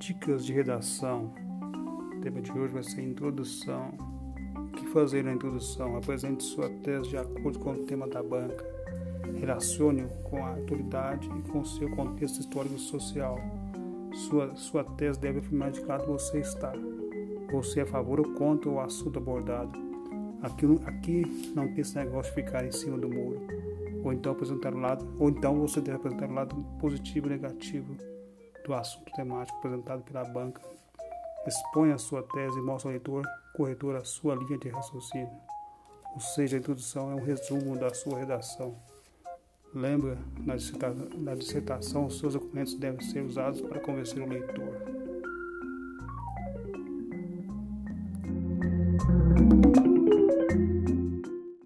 Dicas de redação. O tema de hoje vai ser introdução. O que fazer na introdução? Apresente sua tese de acordo com o tema da banca. Relacione-o com a autoridade e com seu contexto histórico e social. Sua, sua tese deve afirmar de que lado você está. Você é a favor ou contra o assunto abordado. Aqui, aqui não tem esse negócio de ficar em cima do muro. Ou então apresentar o lado, ou então você deve apresentar o lado positivo e negativo do assunto temático apresentado pela banca. Expõe a sua tese e mostre ao leitor, corretor, a sua linha de raciocínio. Ou seja, a introdução é um resumo da sua redação. Lembra, na dissertação, seus documentos devem ser usados para convencer o leitor.